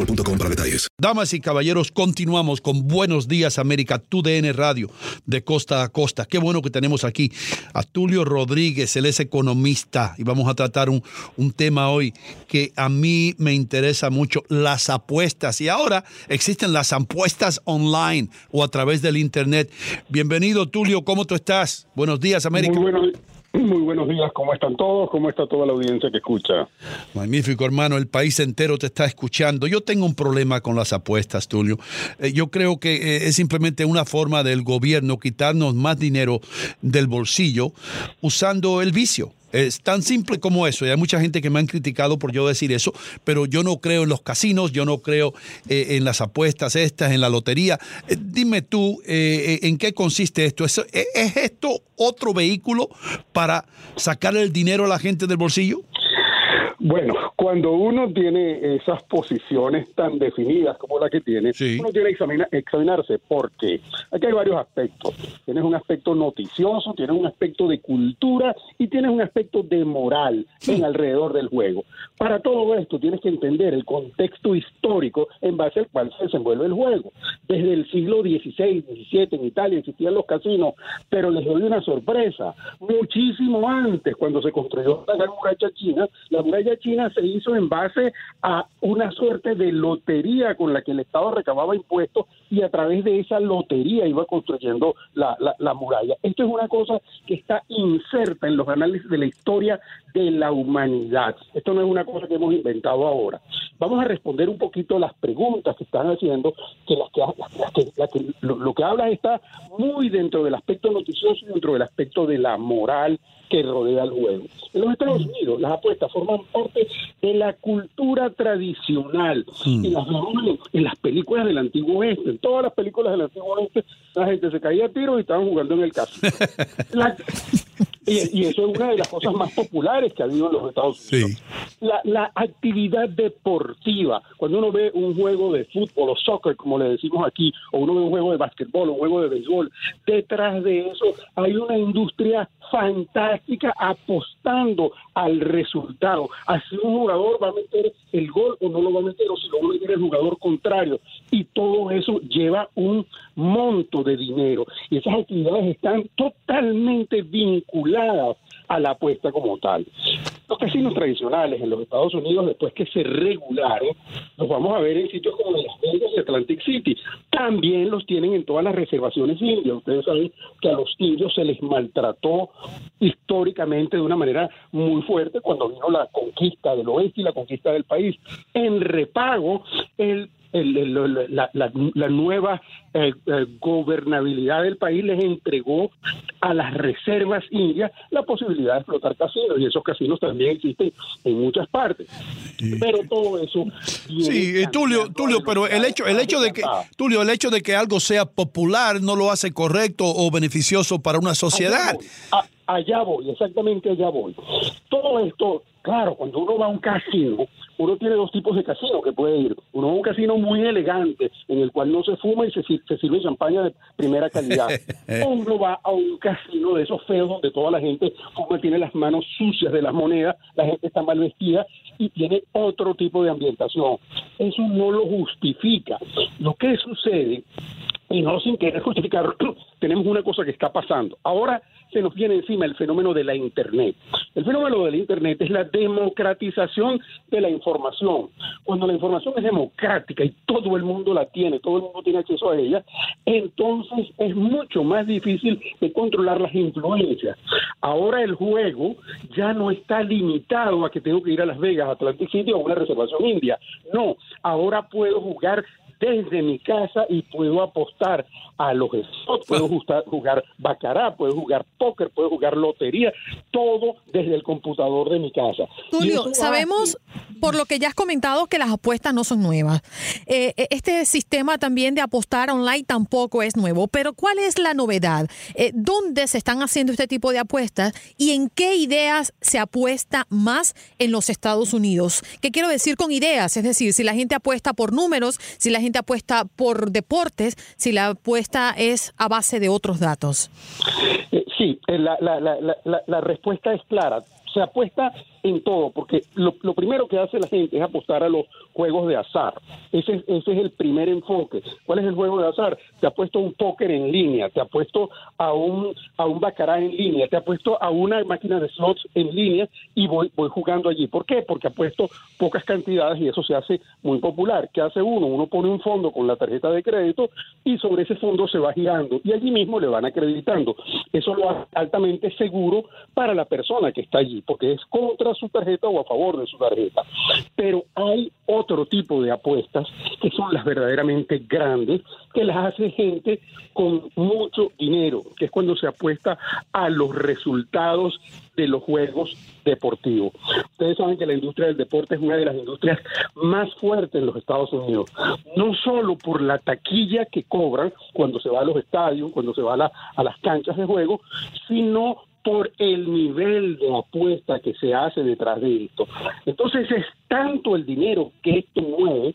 boostmobile.com para detalles. Damas y caballeros, continuamos con Buenos Días América, tu DN Radio, de costa a costa. Qué bueno que tenemos aquí a Tulio Rodríguez, él es economista y vamos a tratar un, un tema hoy que a mí me interesa mucho, las apuestas. Y ahora existen las apuestas online o a través del Internet. Bienvenido Tulio, ¿cómo tú estás? Buenos días América. Muy buenos, muy buenos días, ¿cómo están todos? ¿Cómo está toda la audiencia que escucha? Magnífico, hermano. El país entero te está escuchando. Yo tengo un problema con las apuestas, Tulio. Eh, yo creo que eh, es simplemente una forma del gobierno quitarnos más dinero del bolsillo usando el vicio. Es tan simple como eso. Y hay mucha gente que me han criticado por yo decir eso, pero yo no creo en los casinos, yo no creo eh, en las apuestas estas, en la lotería. Eh, dime tú, eh, eh, ¿en qué consiste esto? ¿Es, ¿Es esto otro vehículo para sacar el dinero a la gente del bolsillo? Bueno, cuando uno tiene esas posiciones tan definidas como la que tiene, uno tiene que examina- examinarse porque aquí hay varios aspectos. Tienes un aspecto noticioso, tienes un aspecto de cultura y tienes un aspecto de moral en alrededor del juego. Para todo esto tienes que entender el contexto histórico en base al cual se desenvuelve el juego. Desde el siglo XVI, XVII en Italia existían los casinos, pero les doy una sorpresa. Muchísimo antes, cuando se construyó la gran muralla china, la muralla china se hizo en base a una suerte de lotería con la que el Estado recababa impuestos y a través de esa lotería iba construyendo la, la- la muralla. Esto es una cosa que está inserta en los análisis de la historia de la humanidad. Esto no es una cosa que hemos inventado ahora. Vamos a responder un poquito las preguntas que están haciendo, que las que, las que- las que- lo, lo que habla está muy dentro del aspecto noticioso y dentro del aspecto de la moral que rodea el juego. En los Estados Unidos, las apuestas forman parte de la cultura tradicional y las en, las películas del antiguo oeste. En todas las películas del antiguo oeste, la gente se caía a tiros y estaban jugando en el casino. La- y, y eso es una de las cosas más populares que ha habido en los Estados Unidos. La, la actividad deportiva, cuando uno ve un juego de fútbol o soccer, como le decimos aquí, o uno ve un juego de básquetbol o un juego de béisbol, detrás de eso hay una industria fantástica apostando al resultado. Así un jugador va a meter el gol o no lo va a meter, o si lo va a meter el jugador contrario. Y todo eso lleva un monto de dinero. Y esas actividades están totalmente vinculadas a la apuesta como tal. Los casinos tradicionales en los Estados Unidos, después que se regularon, los vamos a ver en sitios como Las Vegas y Atlantic City. También los tienen en todas las reservaciones indias. Ustedes saben que a los indios se les maltrató históricamente de una manera muy fuerte cuando vino la conquista del oeste y la conquista del país. En repago, el la, nueva eh, eh, gobernabilidad del país les entregó a las reservas indias la posibilidad de explotar casinos y esos casinos también existen en muchas partes. Pero todo eso Sí, Tulio, Tulio, pero el hecho el hecho de que Tulio, el hecho de que algo sea popular no lo hace correcto o beneficioso para una sociedad. allá voy, exactamente allá voy. Todo esto, claro, cuando uno va a un casino, uno tiene dos tipos de casino que puede ir. Uno es un casino muy elegante, en el cual no se fuma y se, sirve champaña de primera calidad. o uno va a un casino de esos feos donde toda la gente fuma, tiene las manos sucias de las monedas, la gente está mal vestida y tiene otro tipo de ambientación. Eso no lo justifica. Lo que sucede y no sin querer justificar, tenemos una cosa que está pasando. Ahora se nos viene encima el fenómeno de la Internet. El fenómeno de la Internet es la democratización de la información. Cuando la información es democrática y todo el mundo la tiene, todo el mundo tiene acceso a ella, entonces es mucho más difícil de controlar las influencias. Ahora el juego ya no está limitado a que tengo que ir a Las Vegas, Atlantic City o a una reservación india. No, ahora puedo jugar desde mi casa y puedo apostar a los spots, puedo jugar, jugar bacará, puedo jugar póker, puedo jugar lotería, todo desde el computador de mi casa. Tulio, sabemos por lo que ya has comentado que las apuestas no son nuevas. Eh, eh, este sistema también de apostar online tampoco es nuevo, pero ¿cuál es la novedad? Eh, ¿Dónde se están haciendo este tipo de apuestas y en qué ideas se apuesta más en los Estados Unidos? ¿Qué quiero decir con ideas? Es decir, si la gente apuesta por números, si la gente apuesta por deportes, si la apuesta es a base de otros datos. Sí, la, la, la, la respuesta es clara se apuesta en todo, porque lo, primero que hace la gente es apostar a los juegos de azar. Ese, ese es el primer enfoque. ¿Cuál es el juego de azar? Te apuesto a un póker en línea, te apuesto a un, a un bacará en línea, te apuesto a una máquina de slots en línea y voy, voy jugando allí. ¿Por qué? Porque apuesto pocas cantidades y eso se hace muy popular. ¿Qué hace uno? Uno pone un fondo con la tarjeta de crédito y sobre ese fondo se va girando y allí mismo le van acreditando. Eso lo hace altamente seguro para la persona que está allí porque es su tarjeta o a favor de su tarjeta. Pero hay otro tipo de apuestas que son las verdaderamente grandes, que las hace gente con mucho dinero, que es cuando se apuesta a los resultados de los juegos deportivos. Ustedes saben que la industria del deporte es una de las industrias más fuertes en los Estados Unidos, no solo por la taquilla que cobran cuando se va a los estadios, cuando se va a, a las canchas de juego, sino por el nivel de apuesta que se hace detrás de esto. Entonces es tanto el dinero que esto mueve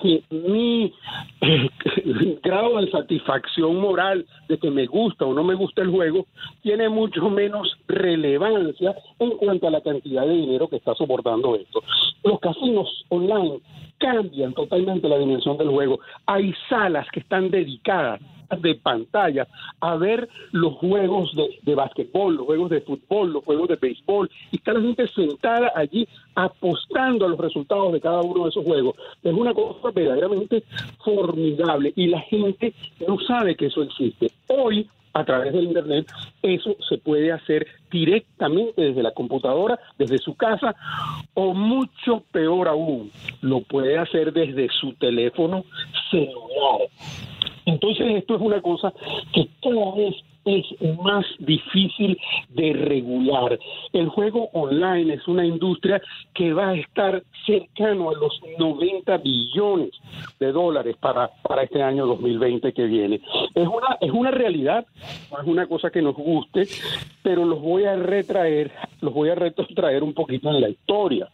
que mi eh, grado de satisfacción moral de que me gusta o no me gusta el juego tiene mucho menos relevancia en cuanto a la cantidad de dinero que está soportando esto. Los casinos online cambian totalmente la dimensión del juego. Hay salas que están dedicadas de pantalla a ver los juegos de, de básquetbol, los juegos de fútbol, los juegos de béisbol, y está la gente sentada allí apostando a los resultados de cada uno de esos juegos. Es una cosa verdaderamente formidable y la gente no sabe que eso existe. Hoy a través del Internet, eso se puede hacer directamente desde la computadora, desde su casa, o mucho peor aún, lo puede hacer desde su teléfono celular. Entonces esto es una cosa que cada vez es más difícil de regular. El juego online es una industria que va a estar cercano a los 90 billones de dólares para, para este año 2020 que viene. Es una, es una realidad, no es una cosa que nos guste, pero los voy a retraer, los voy a retrotraer un poquito en la historia.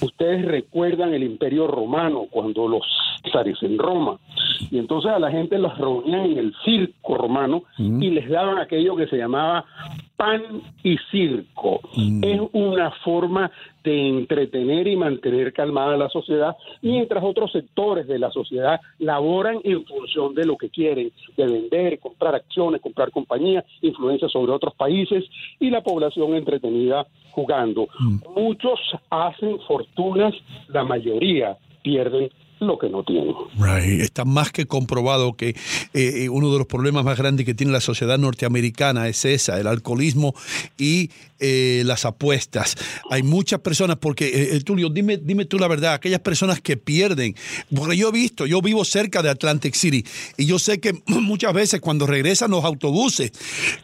Ustedes recuerdan el Imperio Romano cuando los césares en Roma, y entonces a la gente los reunían en el circo romano y les daban aquello que se llamaba pan y circo. Mm. Es una forma de entretener y mantener calmada la sociedad, mientras otros sectores de la sociedad laboran en función de lo que quieren, de vender, comprar acciones, comprar compañías, influencia sobre otros países y la población entretenida jugando. Muchos hacen fortunas, la mayoría pierden lo que no tienen. Right. Está más que comprobado que eh, uno de los problemas más grandes que tiene la sociedad norteamericana es esa, el alcoholismo y eh, las apuestas. Hay muchas personas, porque, eh, eh, Tulio, dime, dime tú la verdad, aquellas personas que pierden, porque yo he visto, yo vivo cerca de Atlantic City y yo sé que muchas veces cuando regresan los autobuses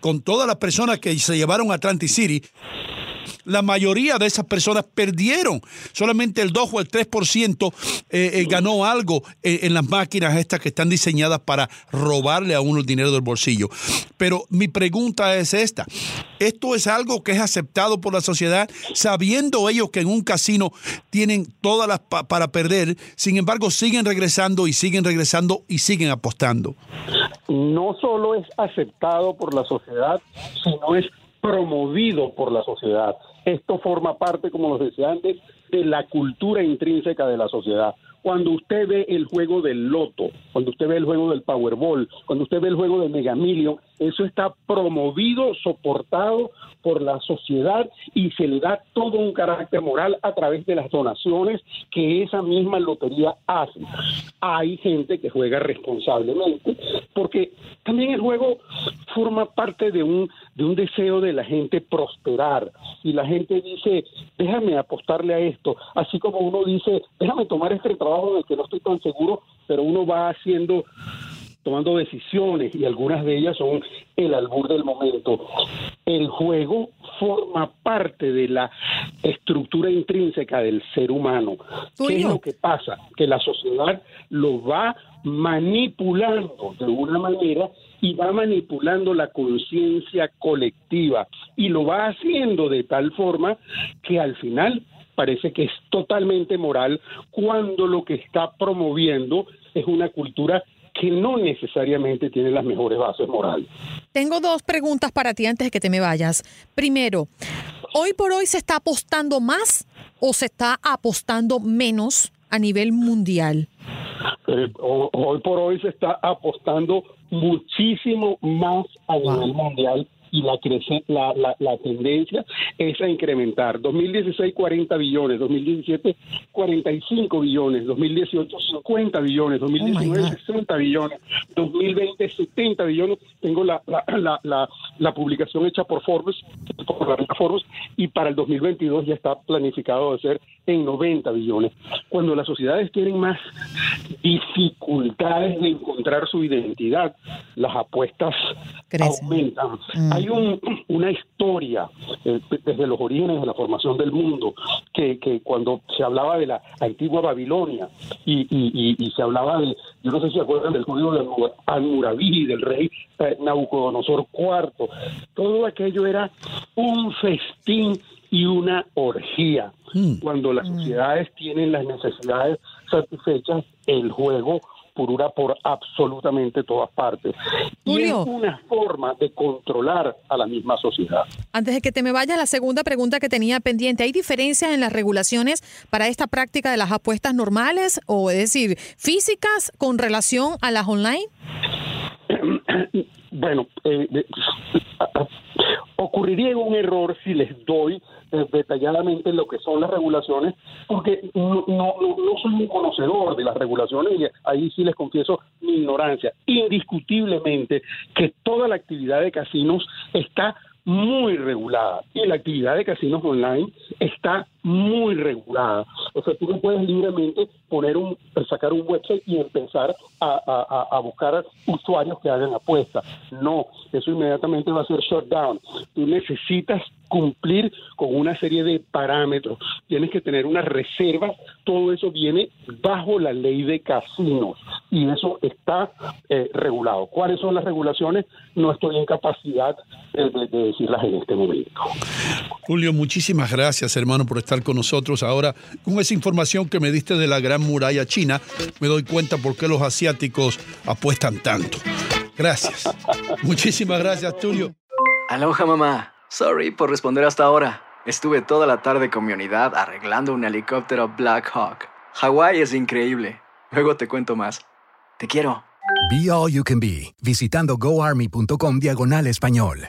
con todas las personas que se llevaron a Atlantic City, la mayoría de esas personas perdieron. Solamente el 2 o el 3% eh, eh, ganó algo eh, en las máquinas estas que están diseñadas para robarle a uno el dinero del bolsillo. Pero mi pregunta es esta. ¿Esto es algo que es aceptado por la sociedad sabiendo ellos que en un casino tienen todas las pa- para perder? Sin embargo, siguen regresando y siguen regresando y siguen apostando. no solo es aceptado por la sociedad, sino es promovido por la sociedad. Esto forma parte, como los decía antes, de la cultura intrínseca de la sociedad. Cuando usted ve el juego del loto, cuando usted ve el juego del Powerball, cuando usted ve el juego de Mega Million, eso está promovido, soportado por la sociedad y se le da todo un carácter moral a través de las donaciones que esa misma lotería hace. Hay gente que juega responsablemente porque también el juego forma parte de un de un deseo de la gente prosperar y la gente dice déjame apostarle a esto así como uno dice déjame tomar este trabajo en el que no estoy tan seguro pero uno va haciendo tomando decisiones y algunas de ellas son el albur del momento. El juego forma parte de la estructura intrínseca del ser humano. ¿Qué es lo que pasa? Que la sociedad lo va manipulando de una manera y va manipulando la conciencia colectiva y lo va haciendo de tal forma que al final parece que es totalmente moral cuando lo que está promoviendo es una cultura que no necesariamente tiene las mejores bases morales. Tengo dos preguntas para ti antes de que te me vayas. Primero, ¿hoy por hoy se está apostando más o se está apostando menos a nivel mundial? Eh, ho- hoy por hoy se está apostando muchísimo más a nivel mundial y la, crece, la, la, la tendencia es a incrementar. 2016 40 billones, 2017 45 billones, 2018 50 billones, 2019 60 billones, 2020 70 billones. Tengo la, la, la, publicación hecha por Forbes, por la Forbes, y para el 2022 ya está planificado de ser en 90 billones. Cuando las sociedades tienen más dificultades de encontrar su identidad, las apuestas aumentan. Hay un- una historia eh, desde los orígenes de la formación del mundo que, que cuando se hablaba de la antigua Babilonia y, y- y- y se hablaba de, yo no sé si se acuerdan del código de Almuraví, del rey eh, Nabucodonosor IV, todo aquello era un festín y una orgía. Cuando las sociedades tienen las necesidades satisfechas, el juego purura por absolutamente todas partes. Y es una forma de controlar a la misma sociedad. Antes de que te me vayas, la segunda pregunta que tenía pendiente. ¿Hay diferencias en las regulaciones para esta práctica de las apuestas normales o es decir, físicas con relación a las online? Bueno, eh, ocurriría un error si les doy detalladamente lo que son las regulaciones, porque no, no, no- no soy un conocedor de las regulaciones y ahí sí les confieso mi ignorancia. Indiscutiblemente que toda la actividad de casinos está muy regulada y la actividad de casinos online está muy regulada. O sea, tú no puedes libremente poner un, sacar un website y empezar a, a- a- buscar usuarios que hagan apuestas. No, eso inmediatamente va a ser shut down. Tú necesitas cumplir con una serie de parámetros. Tienes que tener una reserva. Todo eso viene bajo la ley de casinos y eso está eh, regulado. ¿Cuáles son las regulaciones? No estoy en capacidad de, de decirlas en este momento. Julio, muchísimas gracias, hermano, por estar con nosotros. Ahora, con esa información que me diste de la gran muralla china, me doy cuenta por qué los asiáticos apuestan tanto. Gracias. Muchísimas gracias, Tulio. Aloha, mamá. Sorry por responder hasta ahora. Estuve toda la tarde con mi unidad arreglando un helicóptero Black Hawk. Hawái es increíble. Luego te cuento más. Te quiero. Be All You Can Be, visitando goarmy.com diagonal español.